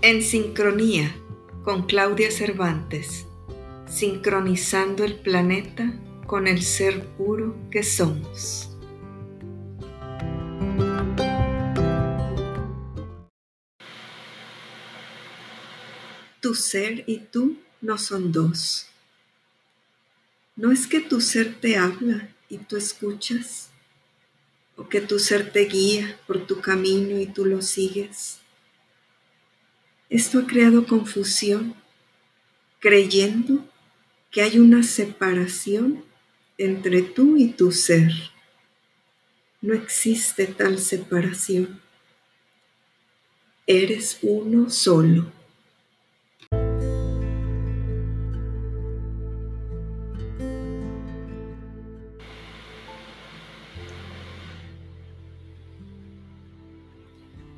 En sincronía con Claudia Cervantes, sincronizando el planeta con el ser puro que somos. Tu ser y tú no son dos. No es que tu ser te habla y tú escuchas, o que tu ser te guía por tu camino y tú lo sigues. Esto ha creado confusión, creyendo que hay una separación entre tú y tu ser. No existe tal separación. Eres uno solo.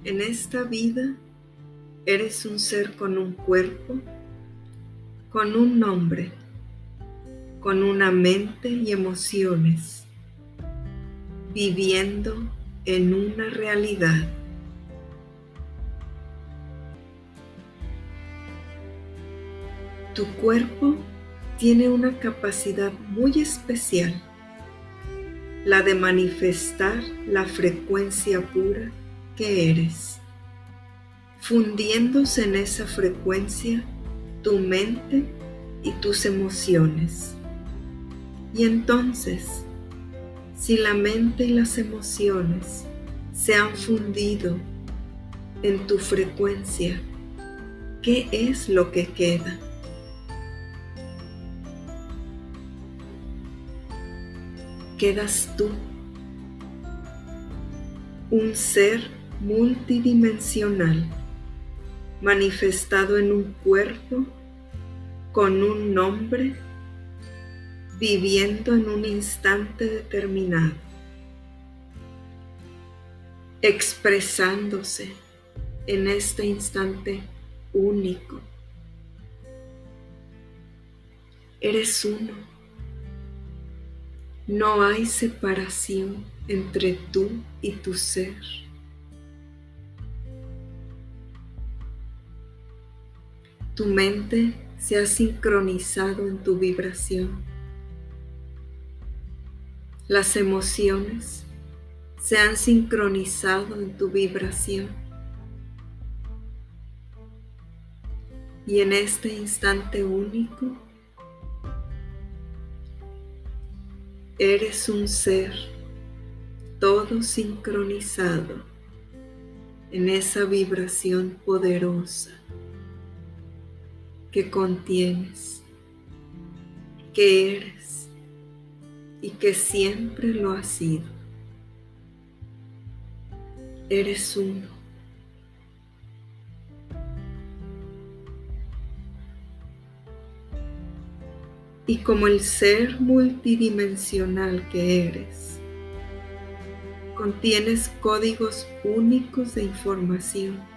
En esta vida eres un ser con un cuerpo, con un nombre, con una mente y emociones, viviendo en una realidad. Tu cuerpo tiene una capacidad muy especial, la de manifestar la frecuencia pura que eres, fundiéndose en esa frecuencia tu mente y tus emociones. Y entonces, si la mente y las emociones se han fundido en tu frecuencia, ¿qué es lo que queda? Quedas tú, un ser multidimensional, manifestado en un cuerpo con un nombre, viviendo en un instante determinado, expresándose en este instante único. Eres uno. No hay separación entre tú y tu ser. Tu mente se ha sincronizado en tu vibración. Las emociones se han sincronizado en tu vibración. Y en este instante único, eres un ser todo sincronizado en esa vibración poderosa que contienes, que eres y que siempre lo has sido. Eres uno. Y como el ser multidimensional que eres, contienes códigos únicos de información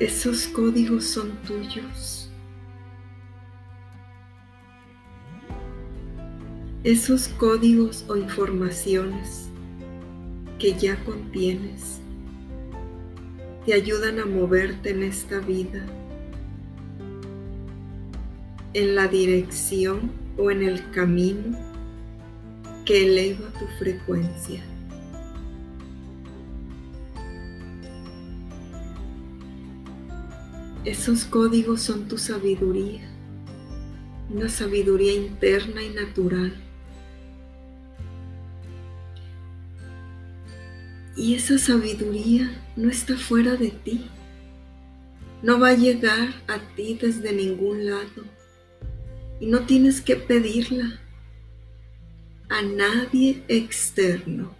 esos códigos son tuyos. Esos códigos o informaciones que ya contienes te ayudan a moverte en esta vida, en la dirección o en el camino que eleva tu frecuencia. Esos códigos son tu sabiduría, una sabiduría interna y natural. Y esa sabiduría no está fuera de ti, no va a llegar a ti desde ningún lado y no tienes que pedirla a nadie externo.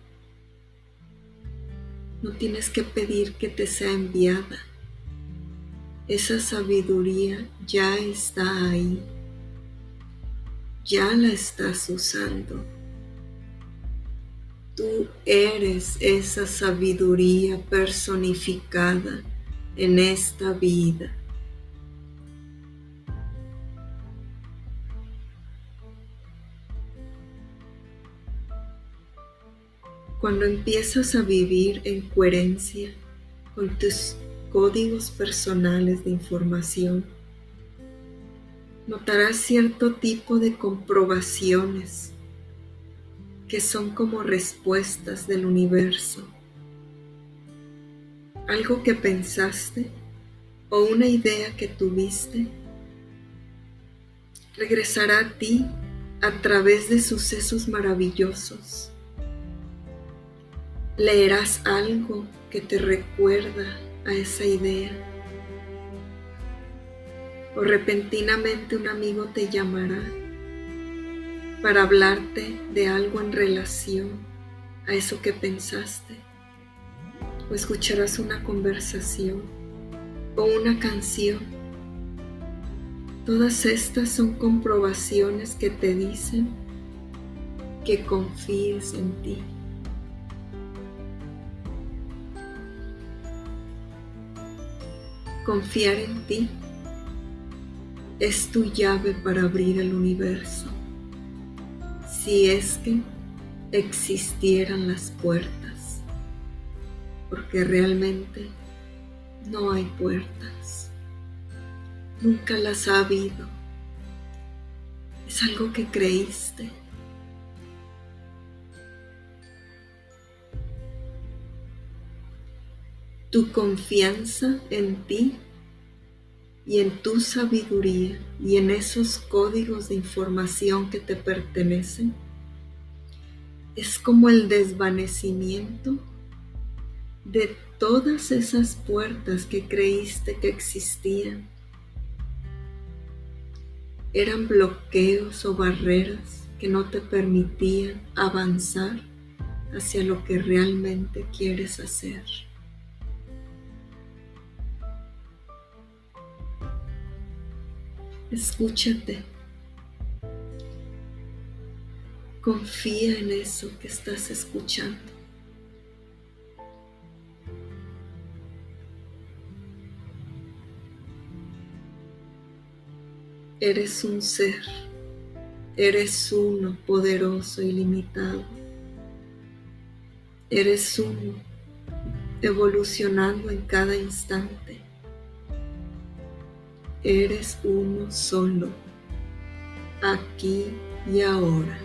No tienes que pedir que te sea enviada esa sabiduría ya está ahí, ya la estás usando. Tú eres esa sabiduría personificada en esta vida. Cuando empiezas a vivir en coherencia con tus códigos personales de información. Notarás cierto tipo de comprobaciones que son como respuestas del universo. Algo que pensaste o una idea que tuviste regresará a ti a través de sucesos maravillosos. Leerás algo que te recuerda a esa idea. O repentinamente un amigo te llamará para hablarte de algo en relación a eso que pensaste. O escucharás una conversación o una canción Todas estas son comprobaciones que te dicen que confíes en ti. Confiar en ti es tu llave para abrir el universo. Si es que existieran las puertas, porque realmente no hay puertas nunca las ha habido. Es algo que creíste. Tu confianza en ti y en tu sabiduría y en esos códigos de información que te pertenecen es como el desvanecimiento de todas esas puertas que creíste que existían eran bloqueos o barreras que no te permitían avanzar hacia lo que realmente quieres hacer. Escúchate. Confía en eso que estás escuchando. Eres un ser, eres uno poderoso y limitado. Eres uno evolucionando en cada instante. Eres uno solo, aquí y ahora.